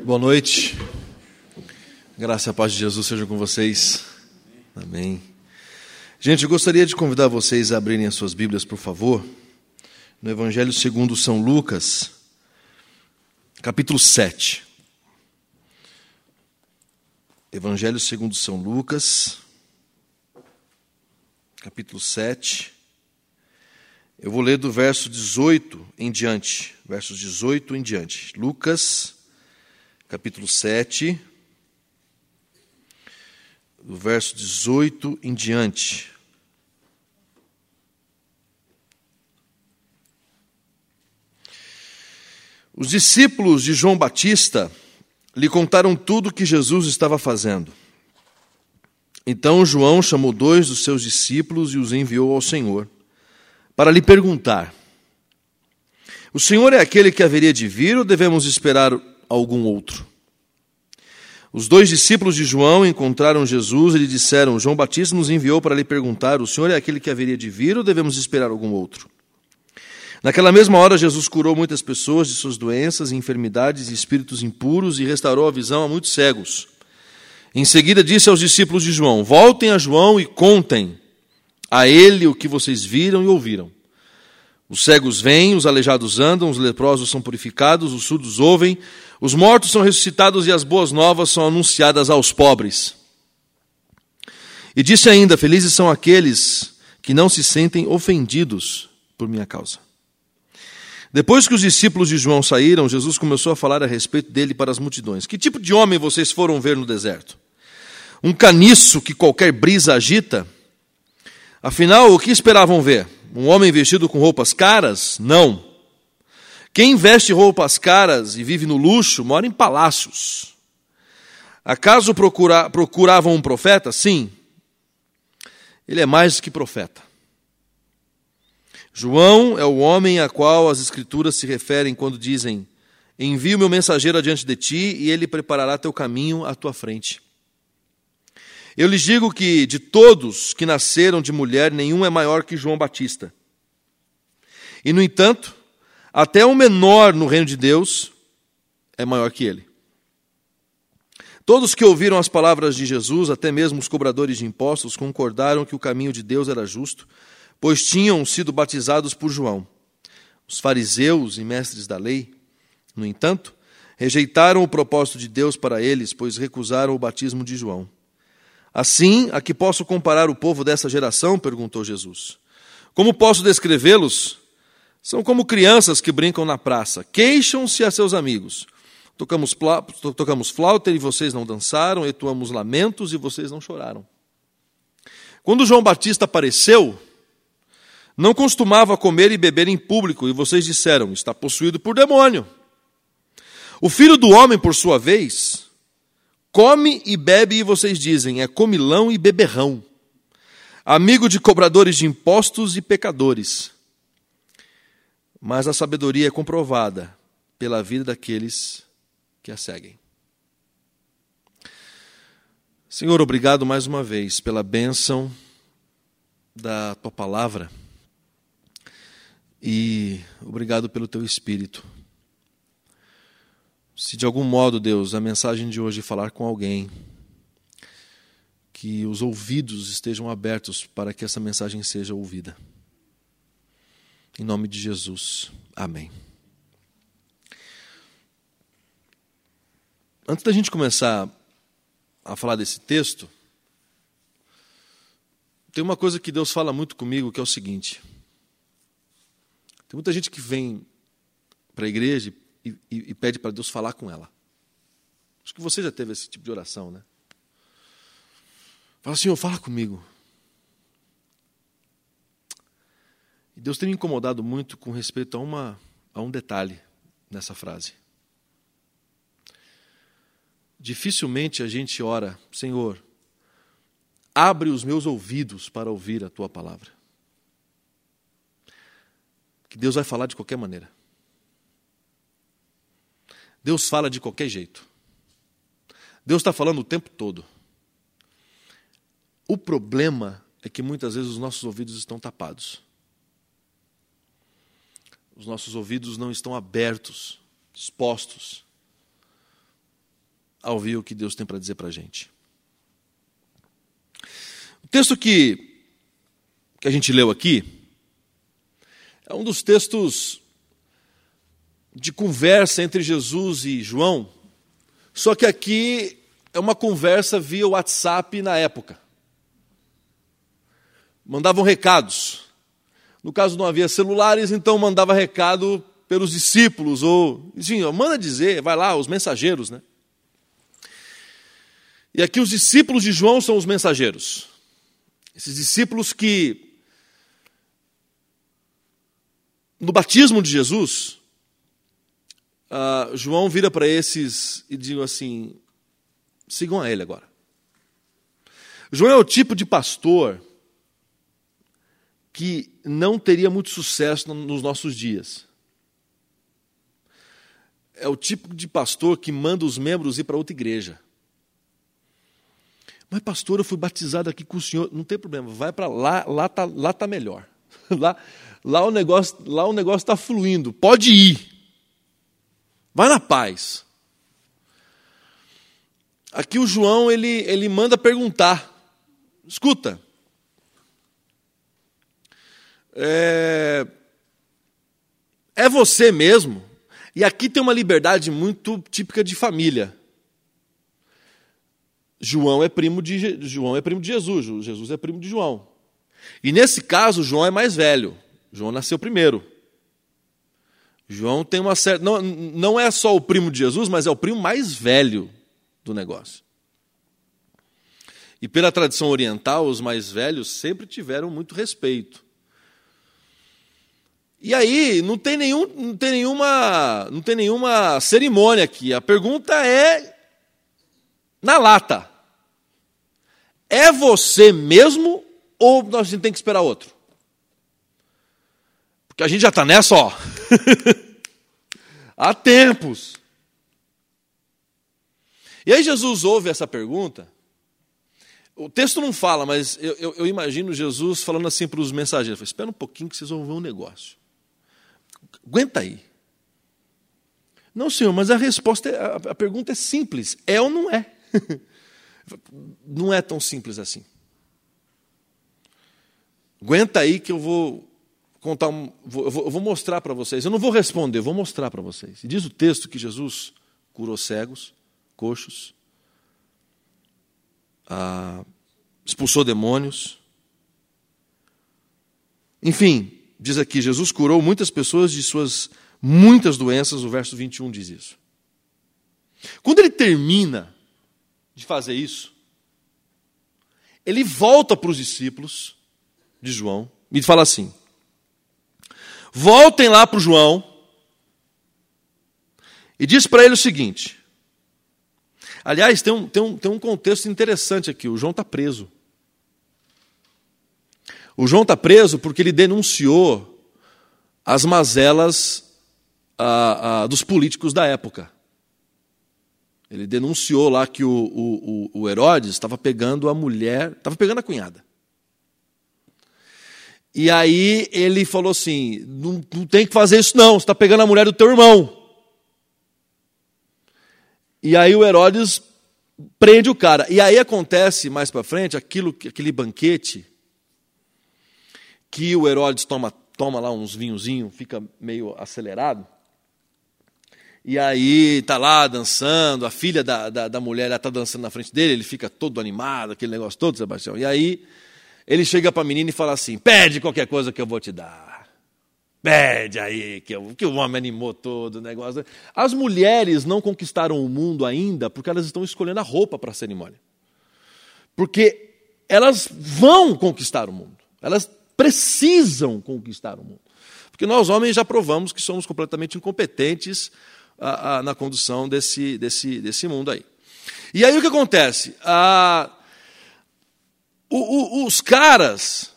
Boa noite. Graça e a paz de Jesus seja com vocês. Amém. Gente, eu gostaria de convidar vocês a abrirem as suas Bíblias, por favor, no Evangelho segundo São Lucas, capítulo 7. Evangelho segundo São Lucas, capítulo 7. Eu vou ler do verso 18 em diante, versos 18 em diante. Lucas, capítulo 7, do verso 18 em diante. Os discípulos de João Batista lhe contaram tudo o que Jesus estava fazendo. Então João chamou dois dos seus discípulos e os enviou ao Senhor para lhe perguntar: O Senhor é aquele que haveria de vir ou devemos esperar algum outro? Os dois discípulos de João encontraram Jesus e lhe disseram: João Batista nos enviou para lhe perguntar: O Senhor é aquele que haveria de vir ou devemos esperar algum outro? Naquela mesma hora, Jesus curou muitas pessoas de suas doenças, enfermidades e espíritos impuros e restaurou a visão a muitos cegos. Em seguida, disse aos discípulos de João: Voltem a João e contem a ele o que vocês viram e ouviram. Os cegos vêm, os aleijados andam, os leprosos são purificados, os surdos ouvem, os mortos são ressuscitados e as boas novas são anunciadas aos pobres. E disse ainda: Felizes são aqueles que não se sentem ofendidos por minha causa. Depois que os discípulos de João saíram, Jesus começou a falar a respeito dele para as multidões. Que tipo de homem vocês foram ver no deserto? Um caniço que qualquer brisa agita? Afinal, o que esperavam ver? Um homem vestido com roupas caras? Não. Quem veste roupas caras e vive no luxo mora em palácios. Acaso procura, procuravam um profeta? Sim. Ele é mais que profeta. João é o homem a qual as Escrituras se referem quando dizem: Envio meu mensageiro adiante de ti e ele preparará teu caminho à tua frente. Eu lhes digo que de todos que nasceram de mulher, nenhum é maior que João Batista. E, no entanto, até o menor no reino de Deus é maior que ele. Todos que ouviram as palavras de Jesus, até mesmo os cobradores de impostos, concordaram que o caminho de Deus era justo, pois tinham sido batizados por João. Os fariseus e mestres da lei, no entanto, rejeitaram o propósito de Deus para eles, pois recusaram o batismo de João. Assim, a que posso comparar o povo dessa geração? perguntou Jesus. Como posso descrevê-los? São como crianças que brincam na praça, queixam-se a seus amigos. Tocamos, tocamos flauta e vocês não dançaram, etuamos lamentos e vocês não choraram. Quando João Batista apareceu, não costumava comer e beber em público, e vocês disseram: está possuído por demônio. O filho do homem, por sua vez, Come e bebe, e vocês dizem, é comilão e beberrão, amigo de cobradores de impostos e pecadores. Mas a sabedoria é comprovada pela vida daqueles que a seguem. Senhor, obrigado mais uma vez pela bênção da tua palavra e obrigado pelo teu espírito. Se de algum modo, Deus, a mensagem de hoje falar com alguém, que os ouvidos estejam abertos para que essa mensagem seja ouvida. Em nome de Jesus. Amém. Antes da gente começar a falar desse texto, tem uma coisa que Deus fala muito comigo, que é o seguinte. Tem muita gente que vem para a igreja e, e, e pede para Deus falar com ela. Acho que você já teve esse tipo de oração, né? Fala, Senhor, fala comigo. E Deus tem me incomodado muito com respeito a, uma, a um detalhe nessa frase. Dificilmente a gente ora, Senhor, abre os meus ouvidos para ouvir a tua palavra. Que Deus vai falar de qualquer maneira. Deus fala de qualquer jeito. Deus está falando o tempo todo. O problema é que muitas vezes os nossos ouvidos estão tapados. Os nossos ouvidos não estão abertos, expostos a ouvir o que Deus tem para dizer para a gente. O texto que, que a gente leu aqui é um dos textos de conversa entre Jesus e João, só que aqui é uma conversa via WhatsApp na época. Mandavam recados. No caso não havia celulares, então mandava recado pelos discípulos, ou, enfim, manda dizer, vai lá, os mensageiros, né? E aqui os discípulos de João são os mensageiros. Esses discípulos que, no batismo de Jesus, uh, João vira para esses e diz assim: sigam a ele agora. João é o tipo de pastor que não teria muito sucesso nos nossos dias. É o tipo de pastor que manda os membros ir para outra igreja. Mas, pastor, eu fui batizado aqui com o senhor. Não tem problema, vai para lá, lá está lá tá melhor. Lá, lá o negócio lá o negócio está fluindo. Pode ir. Vai na paz. Aqui o João ele, ele manda perguntar. Escuta. É, é você mesmo? E aqui tem uma liberdade muito típica de família. João é primo de João é primo de Jesus, Jesus é primo de João. E nesse caso, João é mais velho. João nasceu primeiro. João tem uma certa. Não, não é só o primo de Jesus, mas é o primo mais velho do negócio. E pela tradição oriental, os mais velhos sempre tiveram muito respeito. E aí, não tem, nenhum, não tem, nenhuma, não tem nenhuma cerimônia aqui. A pergunta é na lata. É você mesmo ou nós tem que esperar outro? Porque a gente já está nessa, ó. Há tempos. E aí Jesus ouve essa pergunta. O texto não fala, mas eu, eu, eu imagino Jesus falando assim para os mensageiros: espera um pouquinho que vocês vão ver um negócio. Aguenta aí. Não, senhor, mas a resposta, é, a, a pergunta é simples: é ou não é? Não é tão simples assim. Aguenta aí que eu vou contar, um, vou, vou mostrar para vocês. Eu não vou responder, eu vou mostrar para vocês. E diz o texto que Jesus curou cegos, coxos, ah, expulsou demônios. Enfim, diz aqui: Jesus curou muitas pessoas de suas muitas doenças. O verso 21 diz isso. Quando ele termina de fazer isso, ele volta para os discípulos de João e fala assim: voltem lá para o João e diz para ele o seguinte. Aliás, tem um, tem, um, tem um contexto interessante aqui: o João está preso. O João está preso porque ele denunciou as mazelas dos políticos da época. Ele denunciou lá que o, o, o Herodes estava pegando a mulher, estava pegando a cunhada. E aí ele falou assim: não, não tem que fazer isso, não, você está pegando a mulher do teu irmão. E aí o Herodes prende o cara. E aí acontece mais para frente aquilo, aquele banquete que o Herodes toma, toma lá uns vinhozinhos, fica meio acelerado. E aí tá lá dançando, a filha da, da, da mulher está dançando na frente dele, ele fica todo animado, aquele negócio todo, Sebastião. E aí ele chega para a menina e fala assim: pede qualquer coisa que eu vou te dar. Pede aí, que, eu, que o homem animou todo o negócio. As mulheres não conquistaram o mundo ainda porque elas estão escolhendo a roupa para a cerimônia. Porque elas vão conquistar o mundo. Elas precisam conquistar o mundo. Porque nós, homens, já provamos que somos completamente incompetentes a, a, na condução desse, desse, desse mundo aí. E aí o que acontece? A, o, o, os caras,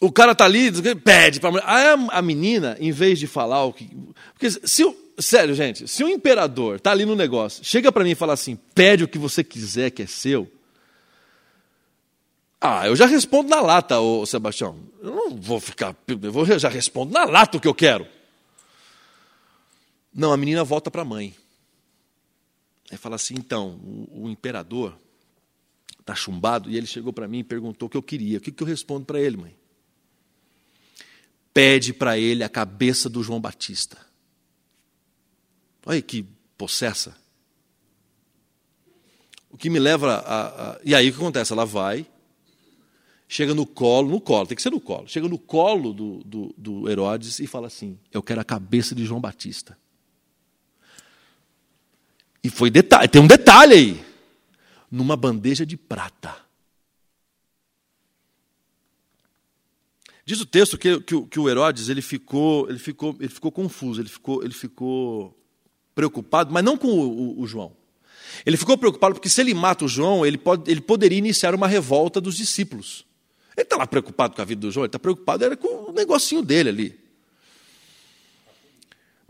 o cara tá ali, pede para Aí a menina, em vez de falar o que. Porque se o, sério, gente, se o imperador tá ali no negócio, chega para mim e fala assim: pede o que você quiser que é seu. Ah, eu já respondo na lata, ô Sebastião. Eu não vou ficar. Eu vou, já respondo na lata o que eu quero. Não, a menina volta para a mãe. Aí fala assim: então, o, o imperador está chumbado, e ele chegou para mim e perguntou o que eu queria. O que, que eu respondo para ele, mãe? Pede para ele a cabeça do João Batista. Olha que possessa. O que me leva a, a, E aí o que acontece? Ela vai, chega no colo, no colo, tem que ser no colo, chega no colo do, do, do Herodes e fala assim: Eu quero a cabeça de João Batista. E foi detalhe, tem um detalhe aí. Numa bandeja de prata. Diz o texto que, que, que, o Herodes ele ficou, ele ficou, ele ficou confuso, ele ficou, ele ficou preocupado, mas não com o, o, o João. Ele ficou preocupado porque se ele mata o João, ele, pode, ele poderia iniciar uma revolta dos discípulos. Ele está lá preocupado com a vida do João, ele está preocupado era com o negocinho dele ali.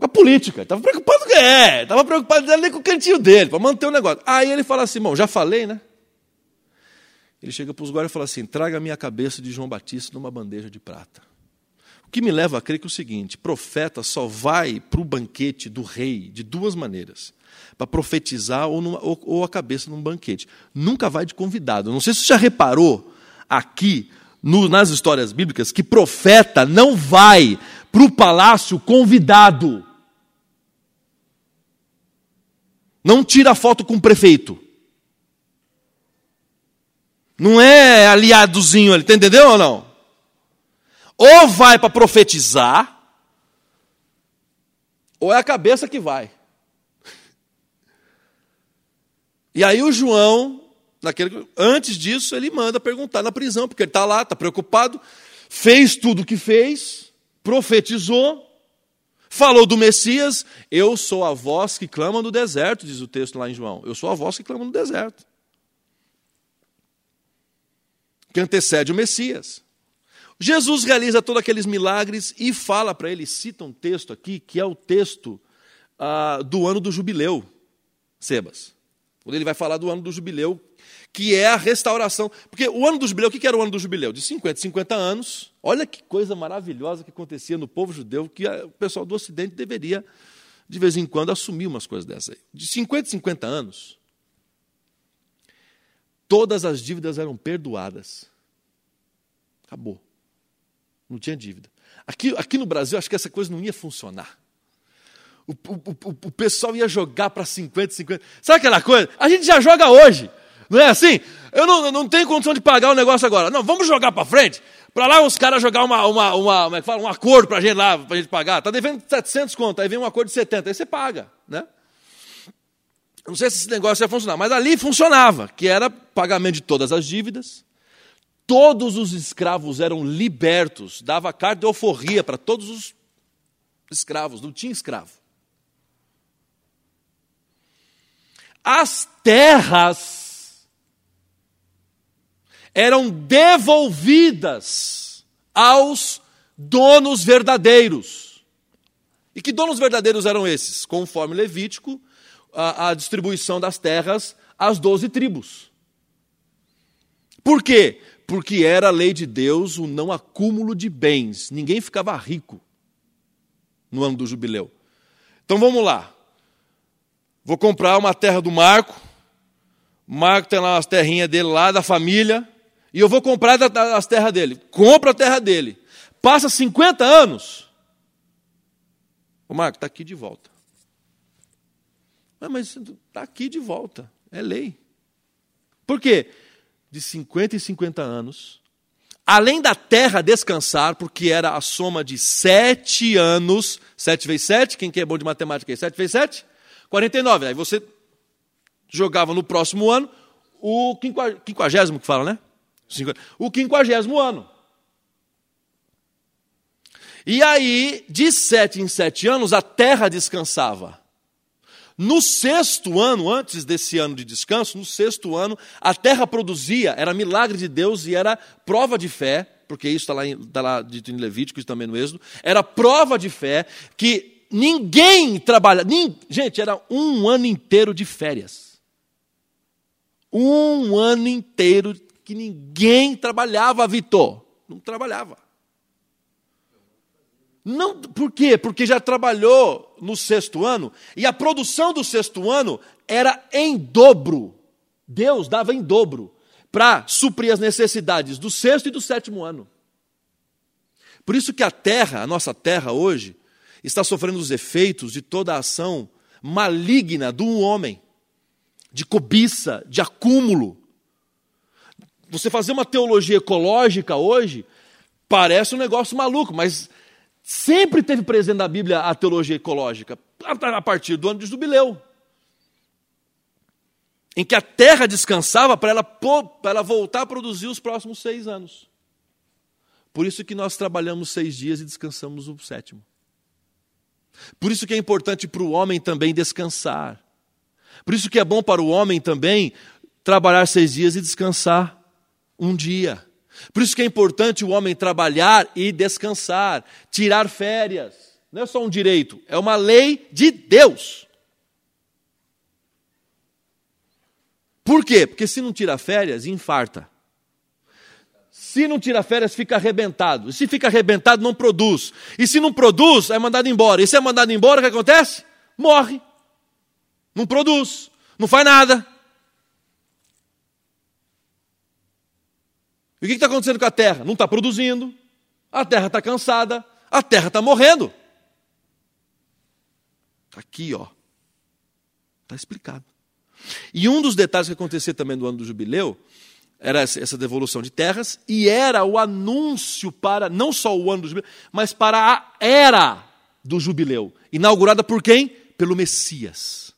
Com a política, estava preocupado com é, estava preocupado ali com o cantinho dele, para manter o negócio. Aí ele fala assim, bom, já falei, né? Ele chega para os guardas e fala assim: traga a minha cabeça de João Batista numa bandeja de prata. O que me leva a crer que é o seguinte: profeta só vai para o banquete do rei de duas maneiras para profetizar ou, numa, ou, ou, a cabeça num banquete. Nunca vai de convidado. Não sei se você já reparou aqui no, nas histórias bíblicas que profeta não vai para o palácio convidado. Não tira foto com o prefeito. Não é aliadozinho ali, entendeu ou não? Ou vai para profetizar, ou é a cabeça que vai. E aí o João, naquele, antes disso, ele manda perguntar na prisão, porque ele está lá, está preocupado, fez tudo o que fez, profetizou, falou do Messias, eu sou a voz que clama no deserto, diz o texto lá em João. Eu sou a voz que clama no deserto. Que antecede o Messias. Jesus realiza todos aqueles milagres e fala para ele, cita um texto aqui, que é o texto ah, do ano do jubileu, Sebas. Quando ele vai falar do ano do jubileu, que é a restauração. Porque o ano do jubileu, o que era o ano do jubileu? De 50, 50 anos. Olha que coisa maravilhosa que acontecia no povo judeu, que o pessoal do Ocidente deveria, de vez em quando, assumir umas coisas dessas aí. De 50, 50 anos, todas as dívidas eram perdoadas. Acabou. Não tinha dívida. Aqui, aqui no Brasil, acho que essa coisa não ia funcionar. O, o, o, o pessoal ia jogar para 50, 50. Sabe aquela coisa? A gente já joga hoje. Não é assim? Eu não, não tenho condição de pagar o negócio agora. Não, vamos jogar para frente. Para lá os caras jogar uma, uma, uma, como é que fala? um acordo para a gente lá, para gente pagar. Está devendo 700 conto, aí vem um acordo de 70, aí você paga. Né? Não sei se esse negócio ia funcionar, mas ali funcionava, que era pagamento de todas as dívidas. Todos os escravos eram libertos, dava carta de alforria para todos os escravos, não tinha escravo. as terras eram devolvidas aos donos verdadeiros. E que donos verdadeiros eram esses? Conforme Levítico, a, a distribuição das terras às doze tribos. Por quê? Porque era a lei de Deus o não acúmulo de bens. Ninguém ficava rico no ano do jubileu. Então vamos lá. Vou comprar uma terra do Marco. Marco tem lá as terrinhas dele lá, da família. E eu vou comprar as terras dele. Compra a terra dele. Passa 50 anos. O Marco, está aqui de volta. Ah, mas está aqui de volta. É lei. Por quê? De 50 e 50 anos, além da terra descansar, porque era a soma de sete anos, sete vezes sete, quem que é bom de matemática aí? Sete vezes sete? 49. Aí você jogava no próximo ano o quinquagésimo que fala, né? O quinquagésimo ano. E aí, de sete em sete anos, a terra descansava. No sexto ano, antes desse ano de descanso, no sexto ano, a terra produzia, era milagre de Deus e era prova de fé, porque isso está lá, está lá dito em Levítico e também no Êxodo, era prova de fé que Ninguém trabalha. Nem, gente, era um ano inteiro de férias. Um ano inteiro que ninguém trabalhava, Vitor. Não trabalhava. Não, por quê? Porque já trabalhou no sexto ano e a produção do sexto ano era em dobro. Deus dava em dobro para suprir as necessidades do sexto e do sétimo ano. Por isso que a terra, a nossa terra hoje, está sofrendo os efeitos de toda a ação maligna do homem, de cobiça, de acúmulo. Você fazer uma teologia ecológica hoje parece um negócio maluco, mas sempre teve presente na Bíblia a teologia ecológica, a partir do ano de jubileu. Em que a terra descansava para ela, para ela voltar a produzir os próximos seis anos. Por isso que nós trabalhamos seis dias e descansamos o sétimo. Por isso que é importante para o homem também descansar. Por isso que é bom para o homem também trabalhar seis dias e descansar um dia. Por isso que é importante o homem trabalhar e descansar, tirar férias. Não é só um direito, é uma lei de Deus. Por quê? Porque se não tira férias, infarta. Se não tira férias, fica arrebentado. E se fica arrebentado, não produz. E se não produz, é mandado embora. E se é mandado embora, o que acontece? Morre. Não produz. Não faz nada. E o que está acontecendo com a terra? Não está produzindo. A terra está cansada. A terra está morrendo. Está aqui, ó. Está explicado. E um dos detalhes que aconteceu também no ano do jubileu era essa devolução de terras, e era o anúncio para não só o ano do jubileu, mas para a era do jubileu, inaugurada por quem? Pelo Messias.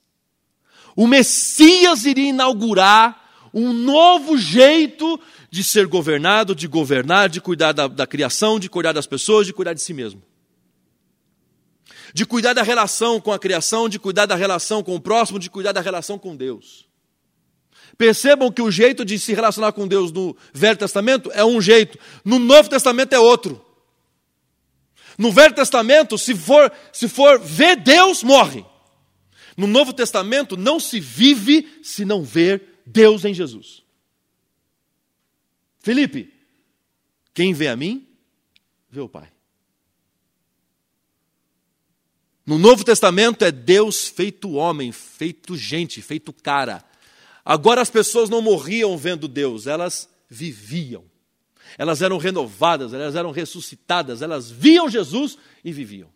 O Messias iria inaugurar um novo jeito de ser governado, de governar, de cuidar da, da criação, de cuidar das pessoas, de cuidar de si mesmo. De cuidar da relação com a criação, de cuidar da relação com o próximo, de cuidar da relação com Deus. Percebam que o jeito de se relacionar com Deus no Velho Testamento é um jeito, no Novo Testamento é outro. No Velho Testamento, se for, se for ver Deus, morre. No Novo Testamento, não se vive se não ver Deus em Jesus. Felipe, quem vê a mim, vê o Pai. No Novo Testamento é Deus feito homem, feito gente, feito cara. Agora as pessoas não morriam vendo Deus, elas viviam. Elas eram renovadas, elas eram ressuscitadas, elas viam Jesus e viviam.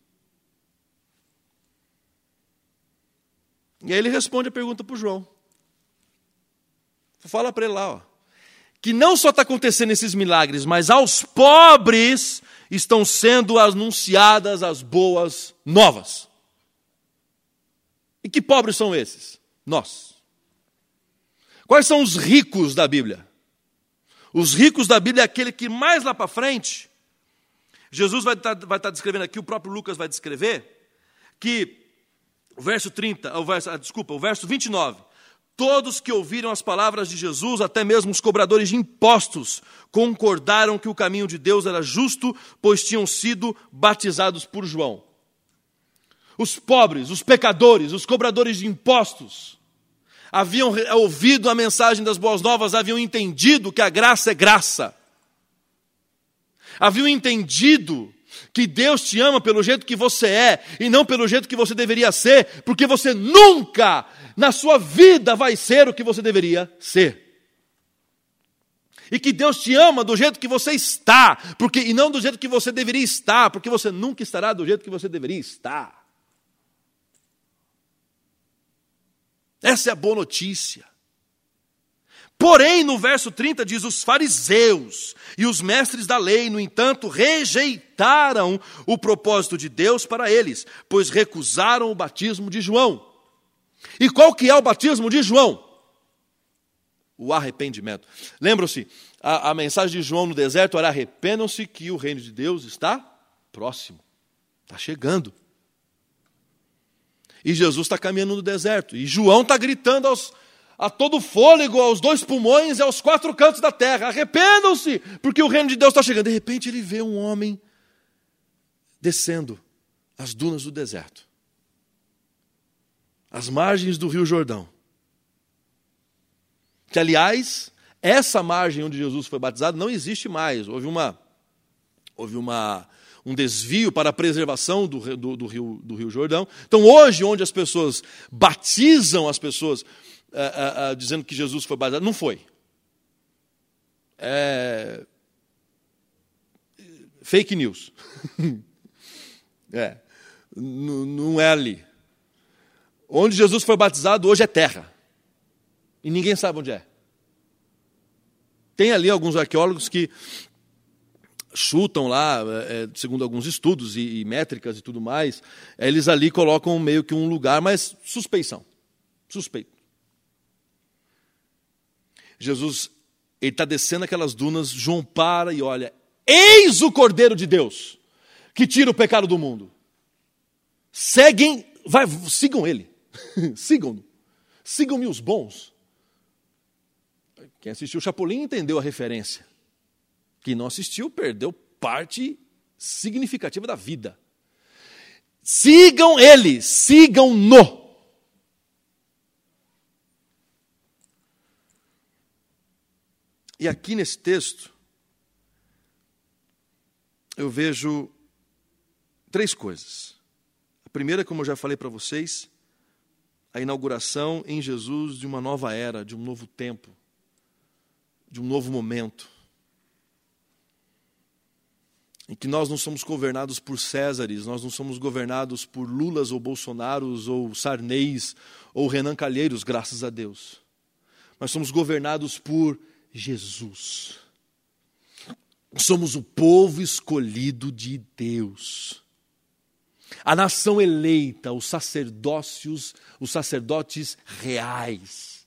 E aí ele responde a pergunta para o João. Fala para ele lá, ó, que não só está acontecendo esses milagres, mas aos pobres estão sendo anunciadas as boas novas. E que pobres são esses? Nós. Quais são os ricos da Bíblia? Os ricos da Bíblia é aquele que mais lá para frente, Jesus vai estar, tá, vai tá descrevendo aqui, o próprio Lucas vai descrever, que o verso 30, o verso, ah, desculpa, o verso 29. Todos que ouviram as palavras de Jesus, até mesmo os cobradores de impostos, concordaram que o caminho de Deus era justo, pois tinham sido batizados por João. Os pobres, os pecadores, os cobradores de impostos, haviam ouvido a mensagem das boas novas, haviam entendido que a graça é graça. Haviam entendido que Deus te ama pelo jeito que você é e não pelo jeito que você deveria ser, porque você nunca na sua vida vai ser o que você deveria ser. E que Deus te ama do jeito que você está, porque e não do jeito que você deveria estar, porque você nunca estará do jeito que você deveria estar. Essa é a boa notícia. Porém, no verso 30 diz: os fariseus e os mestres da lei, no entanto, rejeitaram o propósito de Deus para eles, pois recusaram o batismo de João. E qual que é o batismo de João? O arrependimento. Lembram-se, a, a mensagem de João no deserto era: arrependam-se que o reino de Deus está próximo, está chegando. E Jesus está caminhando no deserto. E João está gritando aos, a todo fôlego, aos dois pulmões e aos quatro cantos da terra: arrependam-se, porque o reino de Deus está chegando. De repente ele vê um homem descendo as dunas do deserto, as margens do rio Jordão. Que, aliás, essa margem onde Jesus foi batizado não existe mais. Houve uma, houve uma um desvio para a preservação do, do, do, rio, do Rio Jordão. Então, hoje, onde as pessoas batizam as pessoas uh, uh, dizendo que Jesus foi batizado, não foi. É... Fake news. é. Não é ali. Onde Jesus foi batizado hoje é terra. E ninguém sabe onde é. Tem ali alguns arqueólogos que chutam lá, é, segundo alguns estudos e, e, métricas e tudo mais, eles ali colocam meio que um lugar, mas suspeição. Suspeito. Jesus, ele está descendo aquelas dunas, João para e olha, eis o Cordeiro de Deus, que tira o pecado do mundo. Seguem, vai, sigam ele. sigam-no. Sigam-me os bons. Quem assistiu o Chapolin entendeu a referência. Quem não assistiu perdeu parte significativa da vida. Sigam ele, sigam-no. E aqui nesse texto, eu vejo três coisas. A primeira, como eu já falei para vocês, a inauguração em Jesus de uma nova era, de um novo tempo, de um novo momento. Em que nós não somos governados por Césares, nós não somos governados por Lulas ou Bolsonaros ou Sarneis ou Renan Calheiros, graças a Deus. Mas somos governados por Jesus. Somos o povo escolhido de Deus a nação eleita, os sacerdócios, os sacerdotes reais.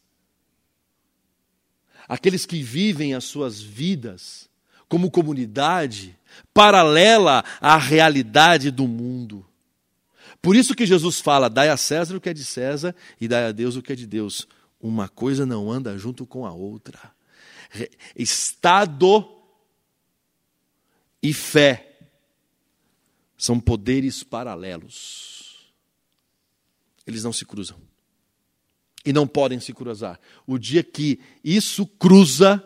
Aqueles que vivem as suas vidas como comunidade paralela à realidade do mundo. Por isso que Jesus fala: dai a César o que é de César e dai a Deus o que é de Deus. Uma coisa não anda junto com a outra. Estado e fé são poderes paralelos. Eles não se cruzam. E não podem se cruzar. O dia que isso cruza,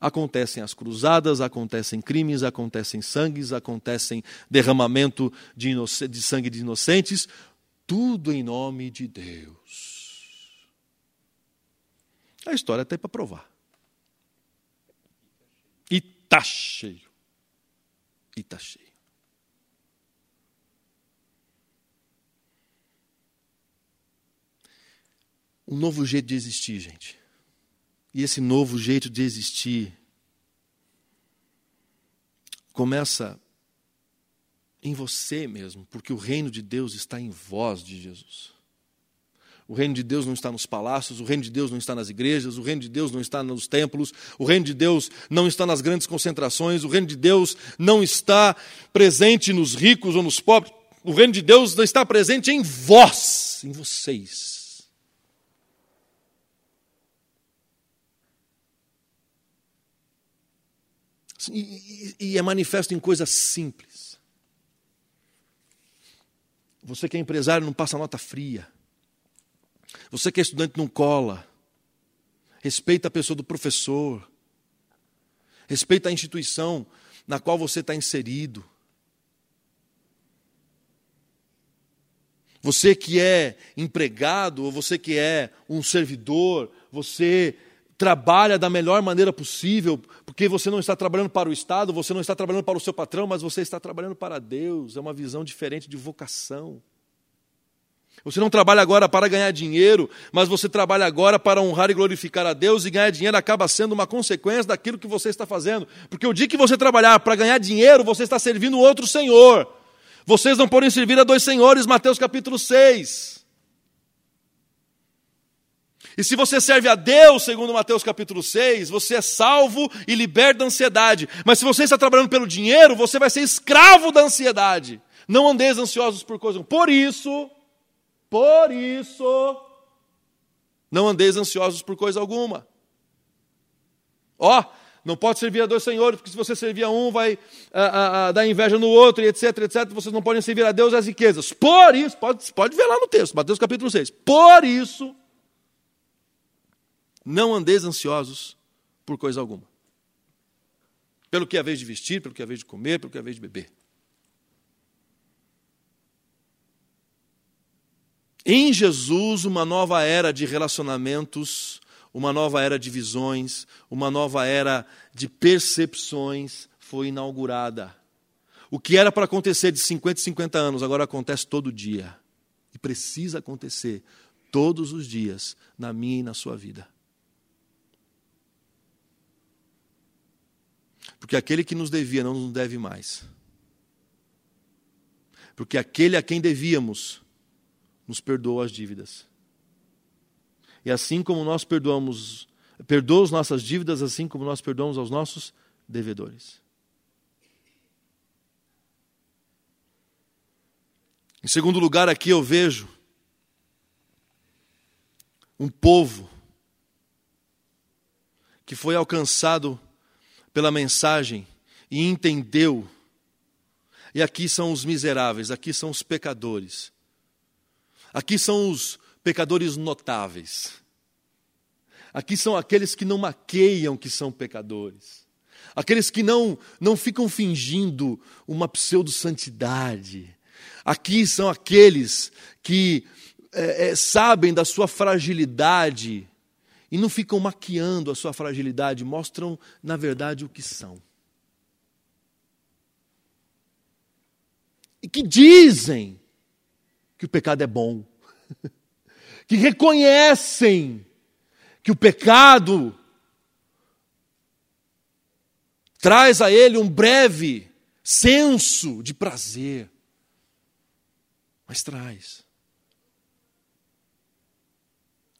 acontecem as cruzadas, acontecem crimes, acontecem sangues, acontecem derramamento de, de sangue de inocentes, tudo em nome de Deus. A história tem para provar. Está cheio. E está cheio. um novo jeito de existir, gente. E esse novo jeito de existir começa em você mesmo, porque o reino de Deus está em vós de Jesus. O reino de Deus não está nos palácios, o reino de Deus não está nas igrejas, o reino de Deus não está nos templos, o reino de Deus não está nas grandes concentrações, o reino de Deus não está presente nos ricos ou nos pobres, o reino de Deus está presente em vós, em vocês. E, e, e é manifesto em coisas simples. Você que é empresário não passa nota fria. Você que é estudante não cola. Respeita a pessoa do professor. Respeita a instituição na qual você está inserido. Você que é empregado, ou você que é um servidor, você trabalha da melhor maneira possível, porque você não está trabalhando para o Estado, você não está trabalhando para o seu patrão, mas você está trabalhando para Deus. É uma visão diferente de vocação. Você não trabalha agora para ganhar dinheiro, mas você trabalha agora para honrar e glorificar a Deus, e ganhar dinheiro acaba sendo uma consequência daquilo que você está fazendo. Porque o dia que você trabalhar para ganhar dinheiro, você está servindo outro Senhor. Vocês não podem servir a dois senhores, Mateus capítulo 6. E se você serve a Deus, segundo Mateus capítulo 6, você é salvo e liberta da ansiedade. Mas se você está trabalhando pelo dinheiro, você vai ser escravo da ansiedade. Não andeis ansiosos por coisa. Por isso, por isso, não andeis ansiosos por coisa alguma. Ó, não pode servir a dois senhores, porque se você servir a um, vai a, a, a dar inveja no outro, e etc, etc. Vocês não podem servir a Deus e as riquezas. Por isso, pode, pode ver lá no texto, Mateus capítulo 6. Por isso, não andeis ansiosos por coisa alguma. Pelo que é a vez de vestir, pelo que é a vez de comer, pelo que é a vez de beber. Em Jesus, uma nova era de relacionamentos, uma nova era de visões, uma nova era de percepções foi inaugurada. O que era para acontecer de 50 em 50 anos, agora acontece todo dia. E precisa acontecer todos os dias, na minha e na sua vida. Porque aquele que nos devia não nos deve mais. Porque aquele a quem devíamos nos perdoa as dívidas. E assim como nós perdoamos, perdoa as nossas dívidas, assim como nós perdoamos aos nossos devedores. Em segundo lugar, aqui eu vejo um povo que foi alcançado pela mensagem e entendeu. E aqui são os miseráveis, aqui são os pecadores. Aqui são os pecadores notáveis. Aqui são aqueles que não maqueiam que são pecadores. Aqueles que não, não ficam fingindo uma pseudo-santidade. Aqui são aqueles que é, é, sabem da sua fragilidade e não ficam maquiando a sua fragilidade, mostram, na verdade, o que são. E que dizem que o pecado é bom, que reconhecem que o pecado traz a ele um breve senso de prazer, mas traz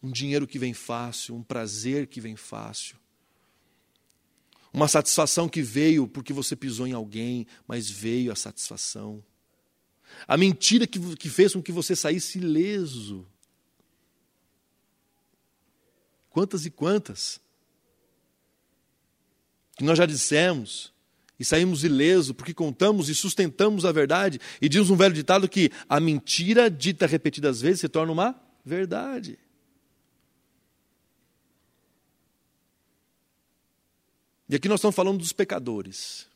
um dinheiro que vem fácil, um prazer que vem fácil. Uma satisfação que veio porque você pisou em alguém, mas veio a satisfação. A mentira que, que fez com que você saísse ileso. Quantas e quantas? Que nós já dissemos e saímos ileso porque contamos e sustentamos a verdade. E diz um velho ditado que a mentira dita repetidas vezes se torna uma verdade. E aqui nós estamos falando dos pecadores,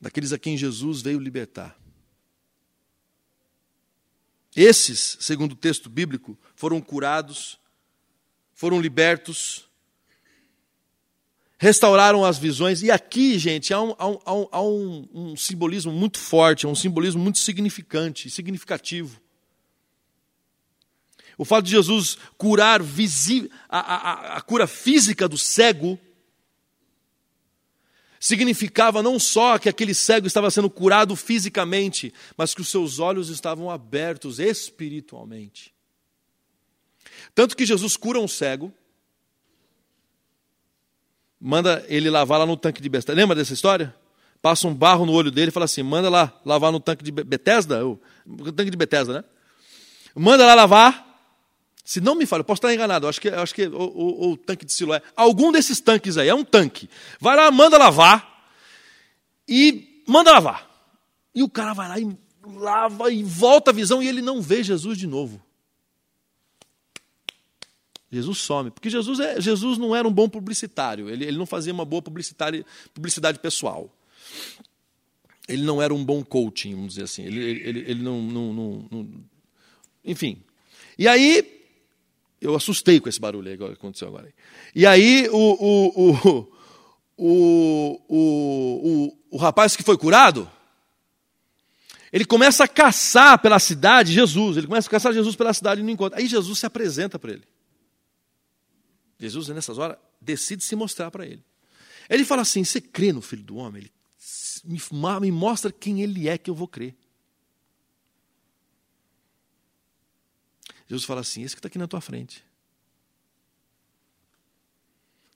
daqueles a quem Jesus veio libertar. Esses, segundo o texto bíblico, foram curados, foram libertos, restauraram as visões. E aqui, gente, há um, há um, há um, um simbolismo muito forte, um simbolismo muito significante, significativo. O fato de Jesus curar a, a, a cura física do cego significava não só que aquele cego estava sendo curado fisicamente, mas que os seus olhos estavam abertos espiritualmente. Tanto que Jesus cura um cego, manda ele lavar lá no tanque de Betesda. Lembra dessa história? Passa um barro no olho dele e fala assim: manda lá lavar no tanque de Betesda, o tanque de Betesda, né? Manda lá lavar. Se não me fala, eu posso estar enganado, acho que, acho que o, o, tanque de Siloé, algum desses tanques aí, é um tanque. Vai lá, manda lavar e manda lavar. E o cara vai lá e lava e volta a visão e ele não vê Jesus de novo. Jesus some, porque Jesus, é, Jesus não era um bom publicitário, ele, ele não fazia uma boa publicidade, publicidade pessoal. Ele não era um bom coaching, vamos dizer assim. Ele, ele, ele não, não, não, não Enfim. E aí, eu assustei com esse barulho aí que aconteceu agora. E aí o, o, o, o, rapaz que foi curado, ele começa a caçar pela cidade Jesus. Ele começa a caçar Jesus pela cidade e não encontra. Aí Jesus se apresenta para ele. Jesus, nessas horas, decide se mostrar para ele. Ele fala assim: Você crê no Filho do Homem? Ele me mostra quem ele é que eu vou crer. Jesus fala assim: esse que está aqui na tua frente.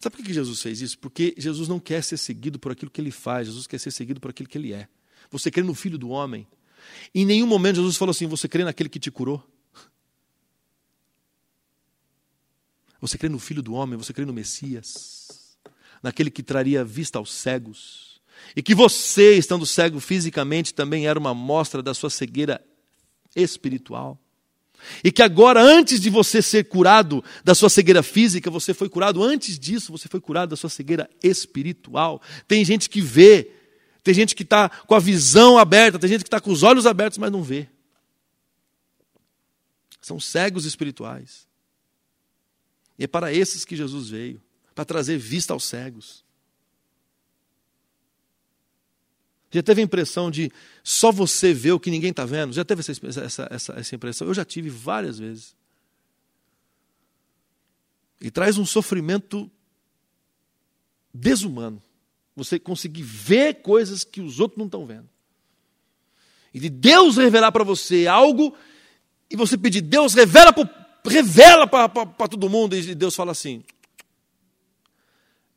Sabe por que Jesus fez isso? Porque Jesus não quer ser seguido por aquilo que ele faz, Jesus quer ser seguido por aquilo que ele é. Você crê no Filho do Homem. Em nenhum momento Jesus falou assim: você crê naquele que te curou? Você crê no Filho do Homem, você crê no Messias, naquele que traria vista aos cegos, e que você, estando cego fisicamente, também era uma mostra da sua cegueira espiritual. E que agora, antes de você ser curado da sua cegueira física, você foi curado, antes disso, você foi curado da sua cegueira espiritual. Tem gente que vê, tem gente que está com a visão aberta, tem gente que está com os olhos abertos, mas não vê. São cegos espirituais. E é para esses que Jesus veio para trazer vista aos cegos. Já teve a impressão de só você ver o que ninguém está vendo? Já teve essa, essa, essa, essa impressão? Eu já tive várias vezes. E traz um sofrimento desumano. Você conseguir ver coisas que os outros não estão vendo. E de Deus revelar para você algo, e você pedir, Deus revela, revela para todo mundo, e Deus fala assim: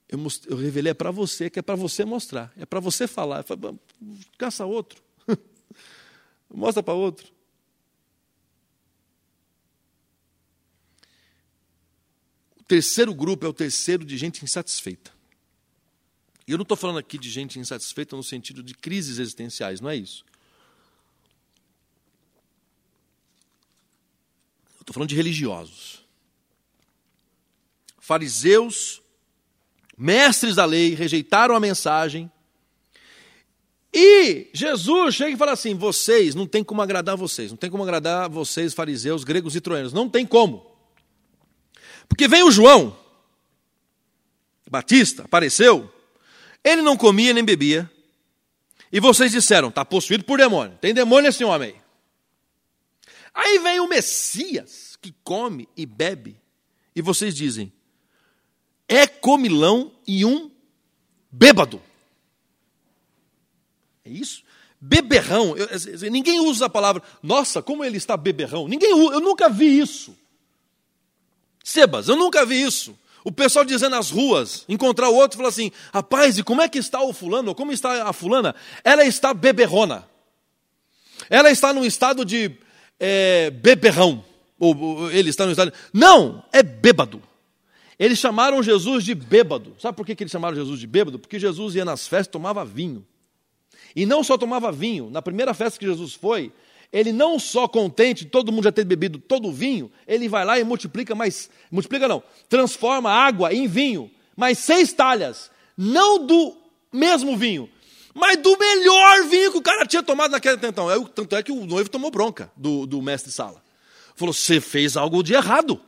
eu, most, eu revelei é para você, que é para você mostrar, é para você falar. Falo, Caça outro. Mostra para outro. O terceiro grupo é o terceiro de gente insatisfeita. E eu não estou falando aqui de gente insatisfeita no sentido de crises existenciais, não é isso. Estou falando de religiosos. Fariseus mestres da lei, rejeitaram a mensagem. E Jesus chega e fala assim: vocês, não tem como agradar vocês, não tem como agradar vocês, fariseus, gregos e troianos, não tem como. Porque vem o João, Batista, apareceu, ele não comia nem bebia, e vocês disseram: está possuído por demônio, tem demônio esse homem aí. Aí vem o Messias, que come e bebe, e vocês dizem: é comilão e um bêbado. É isso? Beberrão. Eu, ninguém usa a palavra, nossa, como ele está beberrão. Ninguém Eu nunca vi isso. Sebas, eu nunca vi isso. O pessoal dizendo nas ruas, encontrar o outro e falar assim: rapaz, e como é que está o fulano? Como está a fulana? Ela está beberrona. Ela está num estado de é, beberrão. Ou, ou ele está no estado. Não, é bêbado. Eles chamaram Jesus de bêbado. Sabe por que eles chamaram Jesus de bêbado? Porque Jesus ia nas festas e tomava vinho. E não só tomava vinho, na primeira festa que Jesus foi, ele não só contente, todo mundo já ter bebido todo o vinho, ele vai lá e multiplica mais, multiplica não, transforma água em vinho, mais seis talhas, não do mesmo vinho, mas do melhor vinho que o cara tinha tomado naquele tentão. É tanto é que o noivo tomou bronca do, do mestre Sala. Falou: você fez algo de errado.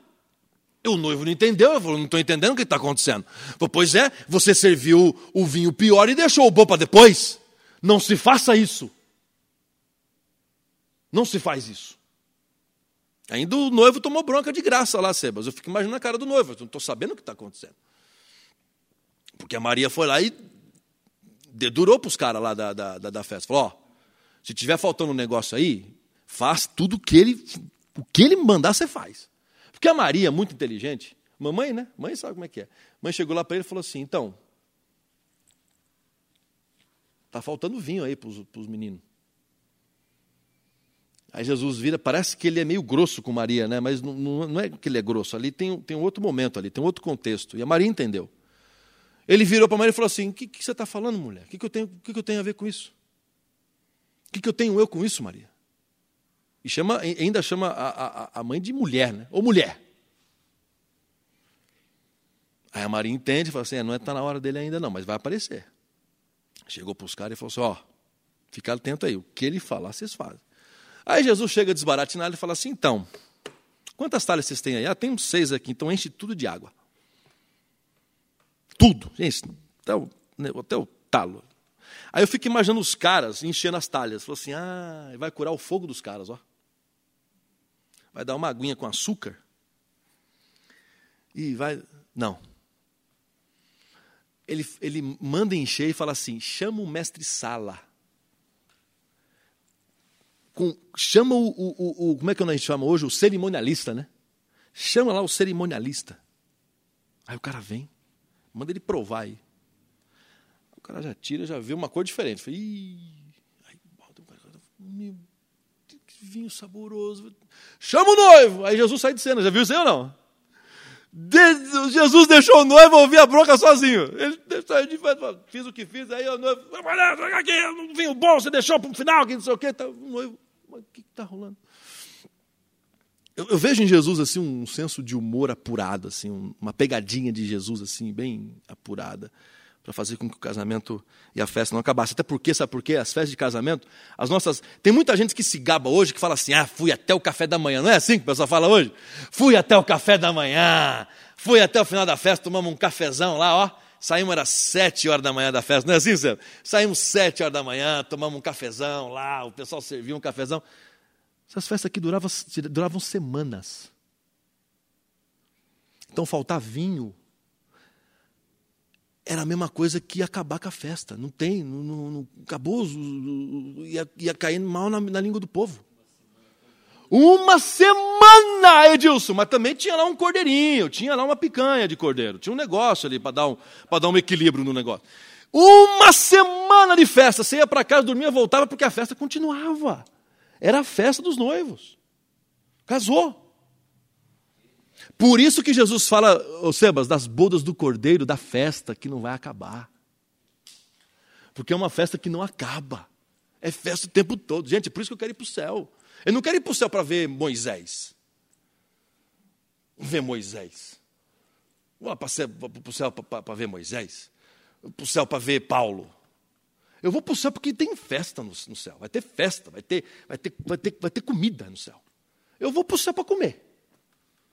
O noivo não entendeu, eu falou, não estou entendendo o que está acontecendo. Falei, pois é, você serviu o vinho pior e deixou o bom para depois. Não se faça isso. Não se faz isso. Ainda o noivo tomou bronca de graça lá, Sebas. Eu fico imaginando a cara do noivo, eu não estou sabendo o que está acontecendo. Porque a Maria foi lá e dedurou para os caras lá da, da, da, festa. Falou, ó, se tiver faltando um negócio aí, faz tudo que ele, o que ele mandar, você faz. Porque a Maria, muito inteligente, mamãe, né? Mãe sabe como é que é. Mãe chegou lá para ele e falou assim: então, tá faltando vinho aí para os meninos. Aí Jesus vira, parece que ele é meio grosso com Maria, né? mas não, não é que ele é grosso, ali tem, tem um outro momento, ali tem um outro contexto. E a Maria entendeu. Ele virou para Maria e falou assim: O que, que você está falando, mulher? O que, que, eu tenho, que, que eu tenho a ver com isso? O que, que eu tenho eu com isso, Maria? E chama, ainda chama a, a, a mãe de mulher, né? Ou mulher. Aí a Maria entende e fala assim: é, não está na hora dele ainda, não, mas vai aparecer. Chegou para os caras e falou assim: ó, fica atento aí, o que ele falar, vocês fazem. Aí Jesus chega desbaratinado e fala assim: então, quantas talhas vocês têm aí? Ah, tem uns seis aqui, então enche tudo de água. Tudo, enche, até o, né, até o talo. Aí eu fico imaginando os caras enchendo as talhas. Falou assim: ah, vai curar o fogo dos caras, ó vai dar uma aguinha com açúcar e vai. Não. Ele, ele manda encher e fala assim: chama o mestre Sala. Com, chama o, o, o, Como é que a gente chama hoje? O cerimonialista, né? Chama lá o cerimonialista. Aí o cara vem, manda ele provar aí. O cara já tira, já vê uma cor diferente. Fala, Ih, aí, meu vinho saboroso. Chama o noivo! Aí Jesus sai de cena, já viu isso aí ou não? De, Jesus deixou o noivo ouvir a bronca sozinho. Ele saiu de frente, fiz o que fiz, aí o noivo, aqui, vinho bom, você deixou para o final, que não sei o quê. Tá, o noivo, o que está rolando? Eu, eu, vejo em Jesus assim um senso de humor apurado, assim, uma pegadinha de Jesus assim bem apurada. Para fazer com que o casamento e a festa não acabassem. Até porque, sabe por quê? As festas de casamento, as nossas. Tem muita gente que se gaba hoje que fala assim: ah, fui até o café da manhã. Não é assim que o pessoal fala hoje? Fui até o café da manhã, fui até o final da festa, tomamos um cafezão lá, ó. Saímos, era sete horas da manhã da festa, não é assim, Sérgio? Saímos sete horas da manhã, tomamos um cafezão lá, o pessoal serviu um cafezão. Essas festas aqui duravam, duravam semanas. Então faltar vinho era a mesma coisa que acabar com a festa. Não tem, não, não, acabou, ia, ia cair mal na, na língua do povo. Uma semana, Edilson, mas também tinha lá um cordeirinho, tinha lá uma picanha de cordeiro, tinha um negócio ali para dar, um, dar um equilíbrio no negócio. Uma semana de festa, você ia para casa, dormia, voltava, porque a festa continuava. Era a festa dos noivos. Casou. Por isso que Jesus fala, ô Sebas, das bodas do cordeiro, da festa que não vai acabar. Porque é uma festa que não acaba. É festa o tempo todo. Gente, é por isso que eu quero ir para o céu. Eu não quero ir para o céu para ver Moisés. Ver Moisés. Para o céu para ver Moisés. Para o céu para ver Paulo. Eu vou para o céu porque tem festa no, no, céu. Vai ter festa, vai ter, vai, ter, vai, ter, vai ter comida no céu. Eu vou para o céu para comer.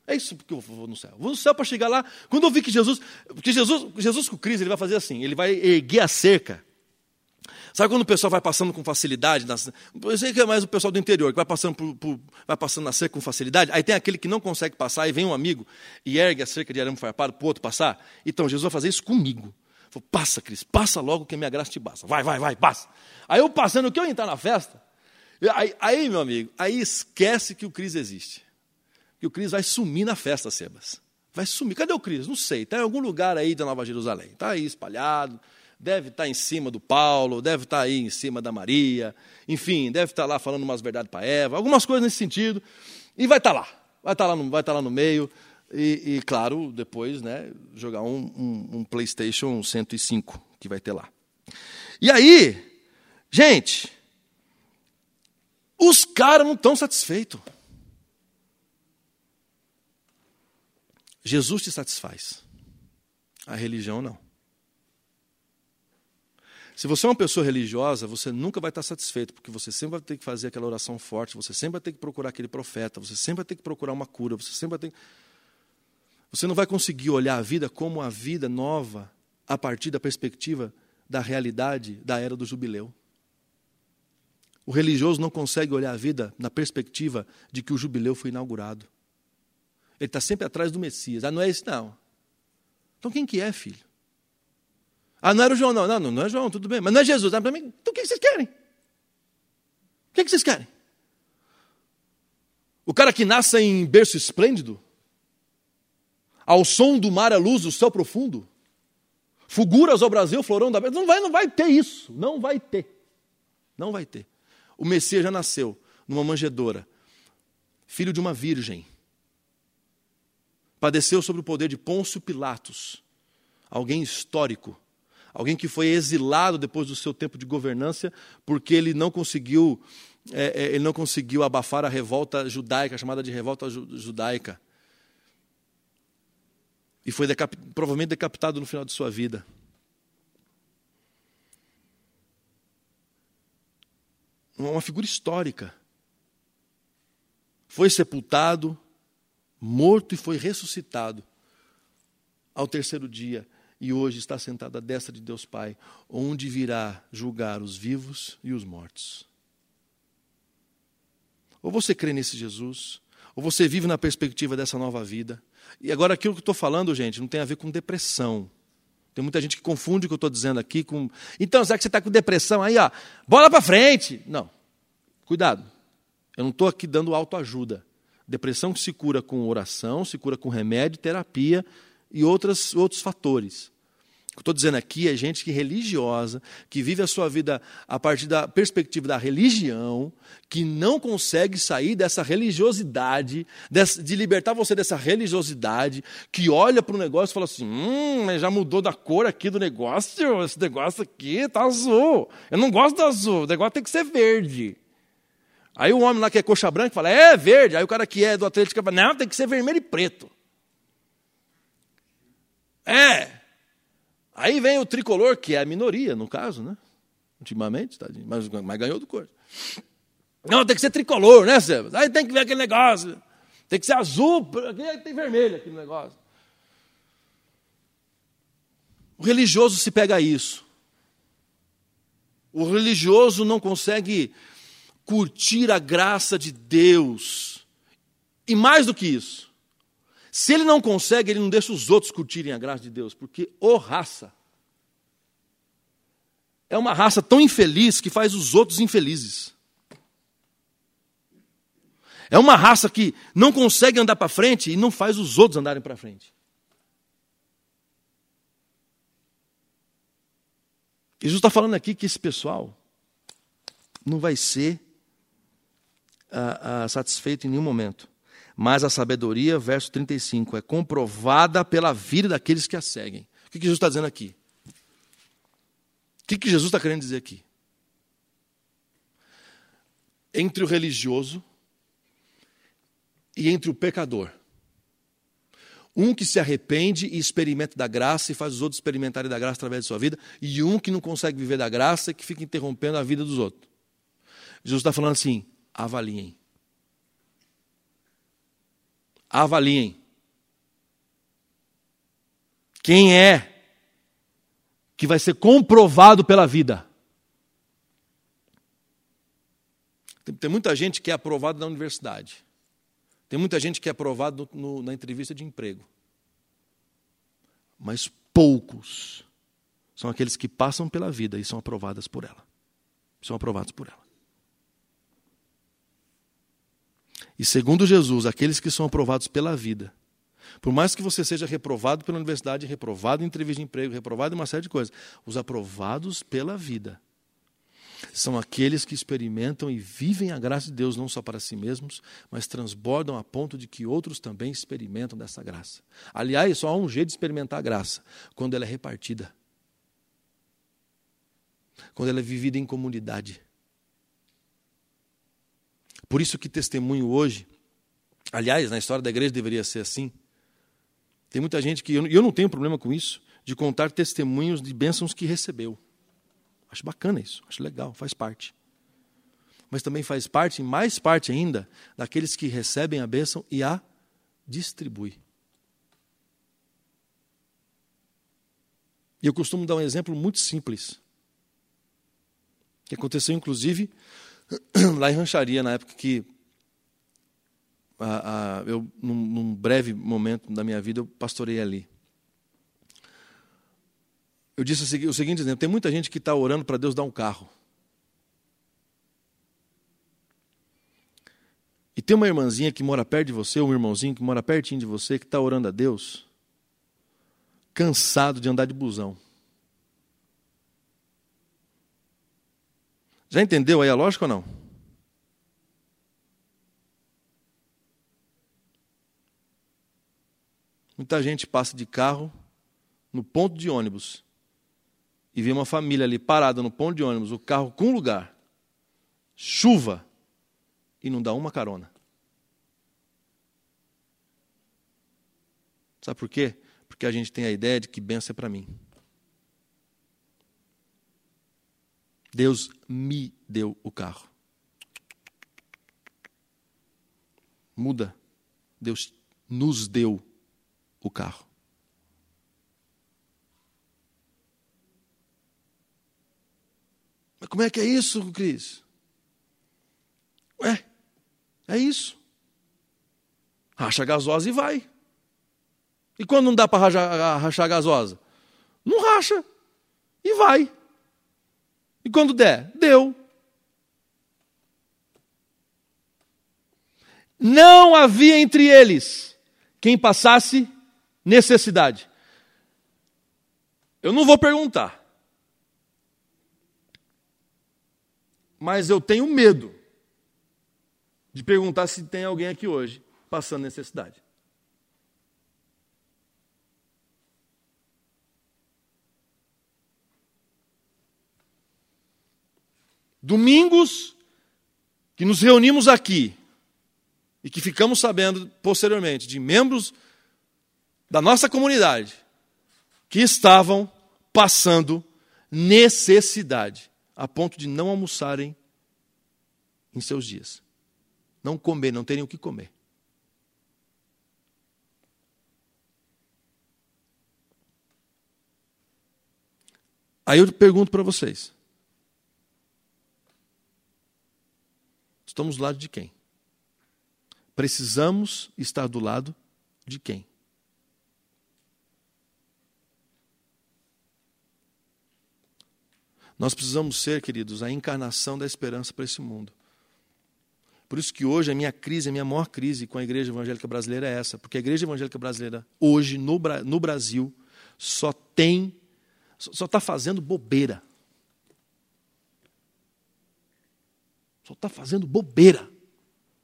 É isso que eu vou no céu. Vou no céu para chegar lá. Quando eu vi que Jesus. Porque Jesus, Jesus com crise, ele vai fazer assim: ele vai erguer a cerca. Sabe quando o pessoal vai passando com facilidade? Nas, eu sei que é mais o pessoal do interior, que vai passando, por, por, vai passando na cerca com facilidade. Aí tem aquele que não consegue passar, e vem um amigo e ergue a cerca de arame farpado para o outro passar. Então Jesus vai fazer isso comigo. Falei, passa, Cris, passa logo que a minha graça te basta. Vai, vai, vai, passa. Aí eu passando, que eu entrar na festa. Aí, aí, meu amigo, aí esquece que o Cris existe que o Cris vai sumir na festa, Sebas. Vai sumir. Cadê o Cris? Não sei. Está em algum lugar aí da Nova Jerusalém. Está aí espalhado. Deve estar tá em cima do Paulo, deve estar tá aí em cima da Maria. Enfim, deve estar tá lá falando umas verdades para Eva. Algumas coisas nesse sentido. E vai estar lá. Vai estar lá no, lá no meio. E, e, claro, depois né, jogar um, um, um PlayStation 105 que vai ter lá. E aí, gente, os caras não estão satisfeitos. Jesus te satisfaz. A religião não. Se você é uma pessoa religiosa, você nunca vai estar satisfeito, porque você sempre vai ter que fazer aquela oração forte, você sempre vai ter que procurar aquele profeta, você sempre vai ter que procurar uma cura, você sempre vai ter Você não vai conseguir olhar a vida como a vida nova a partir da perspectiva da realidade da era do jubileu. O religioso não consegue olhar a vida na perspectiva de que o jubileu foi inaugurado. Ele está sempre atrás do Messias. Ah, não é esse não. Então quem que é, filho? Ah, não era o João, não. Não, não é João, tudo bem. Mas não é Jesus. Ah, para mim, então o que vocês querem? O que vocês querem? O cara que nasce em berço esplêndido, ao som do mar, a luz do céu profundo, fulguras ao Brasil, florão da não vai, não vai ter isso, não vai ter, não vai ter. O Messias já nasceu numa manjedoura, filho de uma virgem, padeceu sob o poder de Pôncio Pilatos, alguém histórico, alguém que foi exilado depois do seu tempo de governância, porque ele não conseguiu, é, é, ele não conseguiu abafar a revolta judaica, chamada de revolta judaica. E foi decap provavelmente decapitado no final de sua vida. Uma figura histórica. Foi sepultado, morto e foi ressuscitado ao terceiro dia, e hoje está sentado à destra de Deus Pai, onde virá julgar os vivos e os mortos. Ou você crê nesse Jesus, ou você vive na perspectiva dessa nova vida. E agora, aquilo que eu estou falando, gente, não tem a ver com depressão. Tem muita gente que confunde o que eu estou dizendo aqui com. Então, será que você está com depressão? Aí, ó, bola para frente. Não. Cuidado. Eu não estou aqui dando autoajuda. Depressão que se cura com oração, se cura com remédio, terapia e outras, outros fatores. O que estou dizendo aqui é gente que é religiosa, que vive a sua vida a partir da perspectiva da religião, que não consegue sair dessa religiosidade, de libertar você dessa religiosidade, que olha para o negócio e fala assim: hum, mas já mudou da cor aqui do negócio, esse negócio aqui está azul. Eu não gosto do azul, o negócio tem que ser verde. Aí o homem lá que é coxa branca fala, é verde. Aí o cara que é do Atlético fala, não, tem que ser vermelho e preto. É. Aí vem o tricolor, que é a minoria, no caso, né? Ultimamente, tadinho, mas, mas ganhou do corpo. Não, tem que ser tricolor, né, Sebas? Aí tem que ver aquele negócio. Tem que ser azul, aqui tem vermelho aquele negócio. O religioso se pega a isso. O religioso não consegue curtir a graça de Deus. E mais do que isso, se ele não consegue, ele não deixa os outros curtirem a graça de Deus, porque o raça é uma raça tão infeliz que faz os outros infelizes. É uma raça que não consegue andar para frente e não faz os outros andarem para frente. Jesus está falando aqui que esse pessoal não vai ser satisfeito em nenhum momento. Mas a sabedoria, verso 35, é comprovada pela vida daqueles que a seguem. O que Jesus está dizendo aqui? O que Jesus está querendo dizer aqui? Entre o religioso e entre o pecador. Um que se arrepende e experimenta da graça e faz os outros experimentarem da graça através de sua vida, e um que não consegue viver da graça e que fica interrompendo a vida dos outros. Jesus está falando assim: avaliem. Avaliem. Quem é que vai ser comprovado pela vida? Tem, muita gente que é aprovado na universidade. Tem muita gente que é aprovado na entrevista de emprego. Mas poucos são aqueles que passam pela vida e são aprovados por ela. São aprovados por ela. E segundo Jesus, aqueles que são aprovados pela vida, por mais que você seja reprovado pela universidade, reprovado em entrevista de emprego, reprovado em uma série de coisas, os aprovados pela vida são aqueles que experimentam e vivem a graça de Deus não só para si mesmos, mas transbordam a ponto de que outros também experimentam dessa graça. Aliás, só há um jeito de experimentar a graça: quando ela é repartida, quando ela é vivida em comunidade. Por isso que testemunho hoje, aliás, na história da igreja deveria ser assim. Tem muita gente que, e eu não tenho problema com isso, de contar testemunhos de bênçãos que recebeu. Acho bacana isso, acho legal, faz parte. Mas também faz parte, mais parte ainda, daqueles que recebem a bênção e a distribui. E eu costumo dar um exemplo muito simples, que aconteceu inclusive lá em Rancharia, na época que a, a, eu, num, num, breve momento da minha vida, eu pastorei ali. Eu disse o seguinte exemplo: tem muita gente que está orando para Deus dar um carro. E tem uma irmãzinha que mora perto de você, ou um irmãozinho que mora pertinho de você, que está orando a Deus, cansado de andar de busão. Já entendeu aí a lógica ou não? Muita gente passa de carro no ponto de ônibus e vê uma família ali parada no ponto de ônibus, o carro com lugar, chuva, e não dá uma carona. Sabe por quê? Porque a gente tem a ideia de que benção é para mim. Deus me deu o carro. Muda. Deus nos deu o carro. Mas como é que é isso, Cris? Ué, é isso. Racha gasosa e vai. E quando não dá para rachar, rachar gasosa? Não racha e vai. E quando der, deu. Não havia entre eles quem passasse necessidade. Eu não vou perguntar. Mas eu tenho medo de perguntar se tem alguém aqui hoje passando necessidade. Domingos que nos reunimos aqui e que ficamos sabendo posteriormente de membros da nossa comunidade que estavam passando necessidade, a ponto de não almoçarem em seus dias. Não comer, não terem o que comer. Aí eu pergunto para vocês: estamos do lado de quem? Precisamos estar do lado de quem? Nós precisamos ser, queridos, a encarnação da esperança para esse mundo. Por isso que hoje a minha crise, a minha maior crise com a igreja evangélica brasileira é essa. Porque a igreja evangélica brasileira, hoje, no, no Brasil, só tem, só está fazendo bobeira. Só está fazendo bobeira.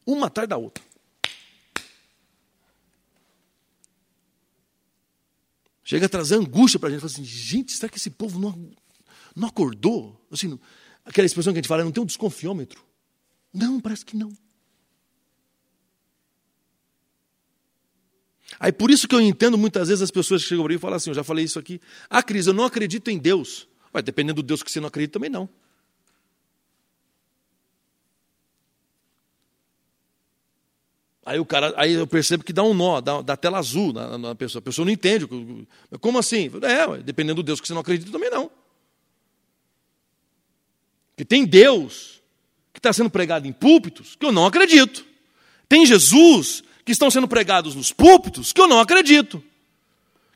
Uma atrás da outra. Chega a trazer angústia para a gente. Fala assim, gente, será que esse povo não, não acordou? Assim, aquela expressão que a gente fala, não tem um desconfiômetro. Não, parece que não. Aí por isso que eu entendo muitas vezes as pessoas que chegam para mim e falam assim, eu já falei isso aqui. Ah, Cris, eu não acredito em Deus. Vai, dependendo do Deus que você não acredita, também não. Aí o cara, aí eu percebo que dá um nó, dá, dá tela azul na, na, pessoa. A pessoa não entende. Como assim? É, dependendo do Deus que você não acredita, também não. Que tem Deus que está sendo pregado em púlpitos que eu não acredito. Tem Jesus que estão sendo pregados nos púlpitos que eu não acredito.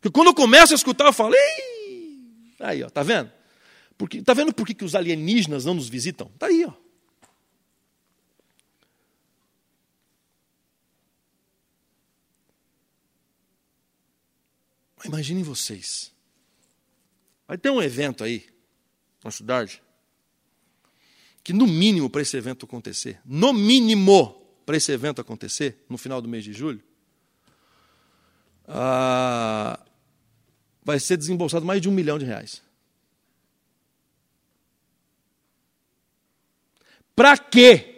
Que quando eu começo a escutar, eu falo, Ei! aí, ó, tá vendo? Porque, tá vendo por que, que os alienígenas não nos visitam? Tá aí, ó. Imaginem vocês. Vai ter um evento aí, na cidade, que no mínimo para esse evento acontecer, no mínimo para esse evento acontecer, no final do mês de julho, ah, vai ser desembolsado mais de um milhão de reais. Para quê?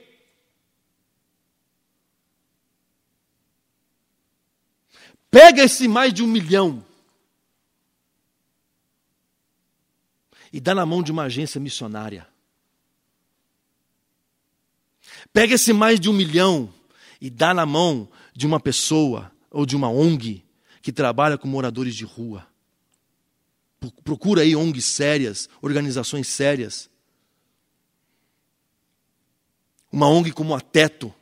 Pega esse mais de um milhão e dá na mão de uma agência missionária. Pega esse mais de um milhão e dá na mão de uma pessoa ou de uma ONG que trabalha com moradores de rua. Procura aí ONGs sérias, organizações sérias. Uma ONG como a Teto,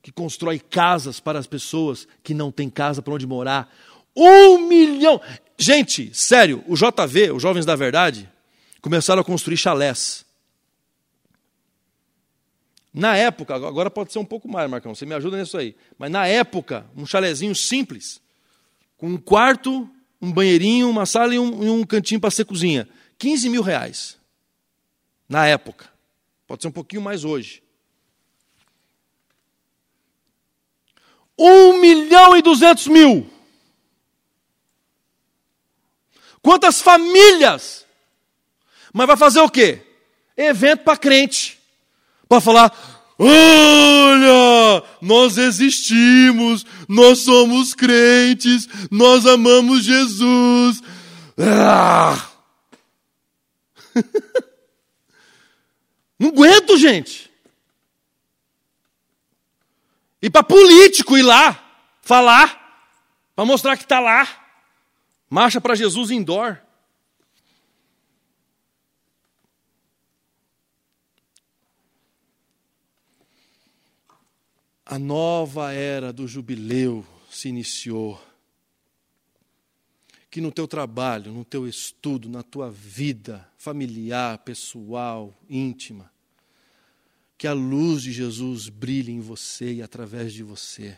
que constrói casas para as pessoas que não têm casa para onde morar. Um milhão! Gente, sério, o JV, os Jovens da Verdade, começaram a construir chalés. Na época, agora pode ser um pouco mais, Marcão, você me ajuda nisso aí. Mas na época, um chalezinho simples, com um quarto, um banheirinho, uma sala e um, e um cantinho para ser cozinha. 15 mil reais. Na época. Pode ser um pouquinho mais hoje. Um milhão e duzentos mil. Quantas famílias? Mas vai fazer o quê? Evento para crente para falar: olha, nós existimos, nós somos crentes, nós amamos Jesus. Ah! Não aguento, gente. E para político ir lá, falar, para mostrar que está lá. Marcha para Jesus indoor. a nova era do jubileu se iniciou. Que no teu trabalho, no teu estudo, na tua vida familiar, pessoal, íntima, que a luz de Jesus brilhe em você e através de você.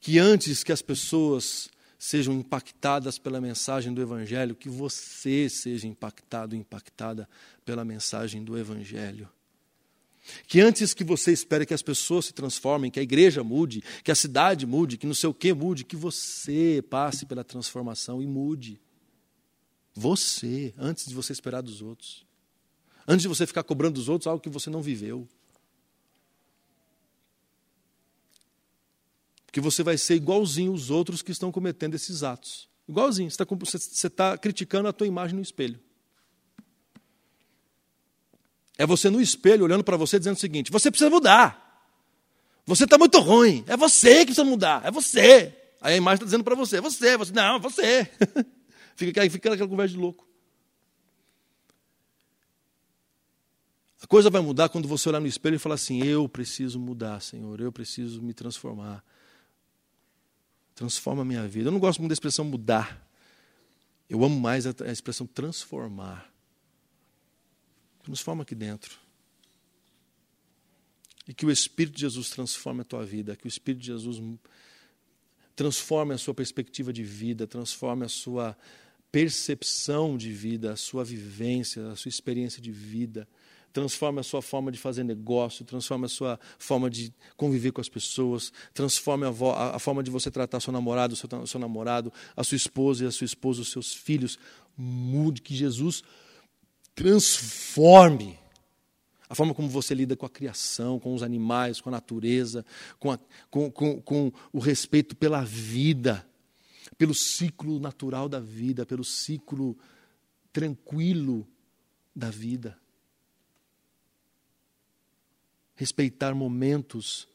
Que antes que as pessoas sejam impactadas pela mensagem do Evangelho, que você seja impactado, impactada pela mensagem do Evangelho. Que antes que você espere que as pessoas se transformem, que a igreja mude, que a cidade mude, que não sei o que mude, que você passe pela transformação e mude. Você, antes de você esperar dos outros. Antes de você ficar cobrando dos outros algo que você não viveu. Porque você vai ser igualzinho os outros que estão cometendo esses atos. Igualzinho. Você está tá criticando a tua imagem no espelho. É você no espelho olhando para você dizendo o seguinte: você precisa mudar. Você está muito ruim. É você que precisa mudar. É você. Aí a imagem está dizendo para você: é você, você. Não, é você. fica, fica aquela conversa de louco. A coisa vai mudar quando você olhar no espelho e falar assim: eu preciso mudar, Senhor. Eu preciso me transformar. Transforma a minha vida. Eu não gosto muito da expressão mudar. Eu amo mais a expressão transformar. Transforma aqui dentro. E que o Espírito de Jesus transforme a tua vida, que o Espírito de Jesus transforme a sua perspectiva de vida, transforme a sua percepção de vida, a sua vivência, a sua experiência de vida transforme a sua forma de fazer negócio, transforme a sua forma de conviver com as pessoas, transforme a, a, a forma de você tratar seu namorado, seu, seu namorado, a sua esposa e a sua esposa, os seus filhos. Mude, que Jesus transforme a forma como você lida com a criação, com os animais, com a natureza, com, a, com, com, com o respeito pela vida, pelo ciclo natural da vida, pelo ciclo tranquilo da vida respeitar momentos,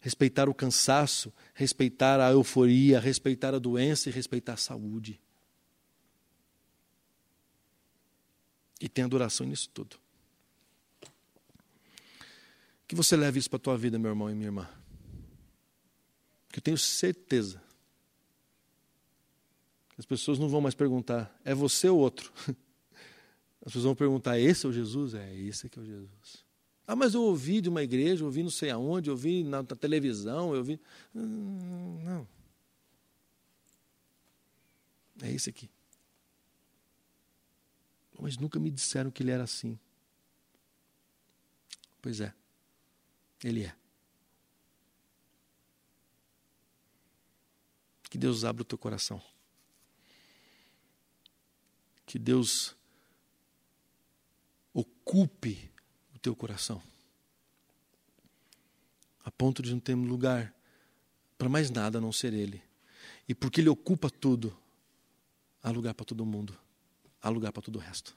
respeitar o cansaço, respeitar a euforia, respeitar a doença e respeitar a saúde. E tem adoração nisso tudo. Que você leve isso para a tua vida, meu irmão e minha irmã. Que eu tenho certeza. As pessoas não vão mais perguntar, é você ou outro? As pessoas vão perguntar, esse é o Jesus? É, esse que é o Jesus. Ah, mas eu ouvi de uma igreja, eu ouvi não sei aonde, eu ouvi na, na televisão, eu ouvi. Hum, não. É esse aqui. Mas nunca me disseram que ele era assim. Pois é, ele é. Que Deus abra o teu coração. Que Deus ocupe teu coração. A ponto de não ter lugar para mais nada a não ser Ele. E porque Ele ocupa tudo, há lugar para todo mundo, há lugar para todo o resto.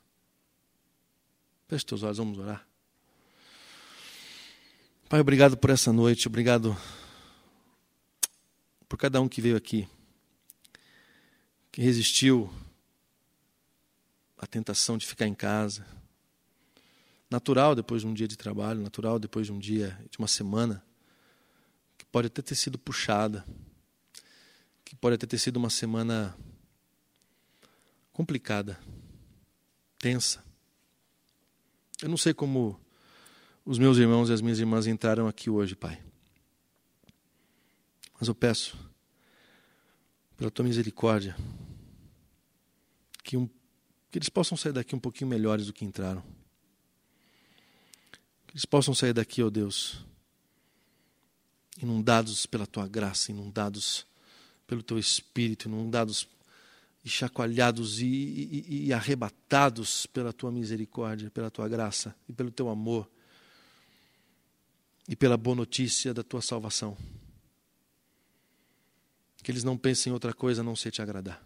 Feche teus olhos, vamos orar. Pai, obrigado por essa noite, obrigado por cada um que veio aqui, que resistiu à tentação de ficar em casa natural depois de um dia de trabalho, natural depois de um dia, de uma semana, que pode até ter sido puxada, que pode até ter sido uma semana complicada, tensa. Eu não sei como os meus irmãos e as minhas irmãs entraram aqui hoje, Pai. Mas eu peço, pela tua misericórdia, que, um, que eles possam sair daqui um pouquinho melhores do que entraram. Que eles possam sair daqui, ó oh Deus, inundados pela tua graça, inundados pelo teu espírito, inundados e chacoalhados e, e, e, arrebatados pela tua misericórdia, pela tua graça e pelo teu amor e pela boa notícia da tua salvação. Que eles não pensem em outra coisa a não ser te agradar.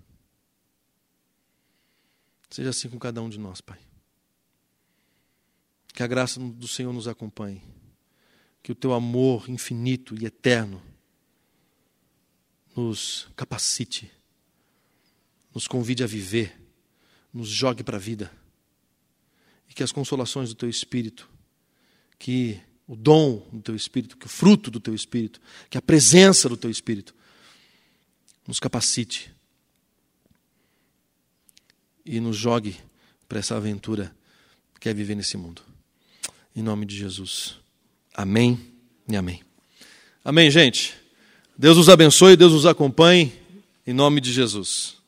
Seja assim com cada um de nós, Pai. Que a graça do Senhor nos acompanhe. Que o teu amor infinito e eterno nos capacite, nos convide a viver, nos jogue para a vida. E que as consolações do teu espírito, que o dom do teu espírito, que o fruto do teu espírito, que a presença do teu espírito nos capacite e nos jogue para essa aventura que é viver nesse mundo. Em nome de Jesus. Amém e amém. Amém, gente. Deus os abençoe, Deus os acompanhe. Em nome de Jesus.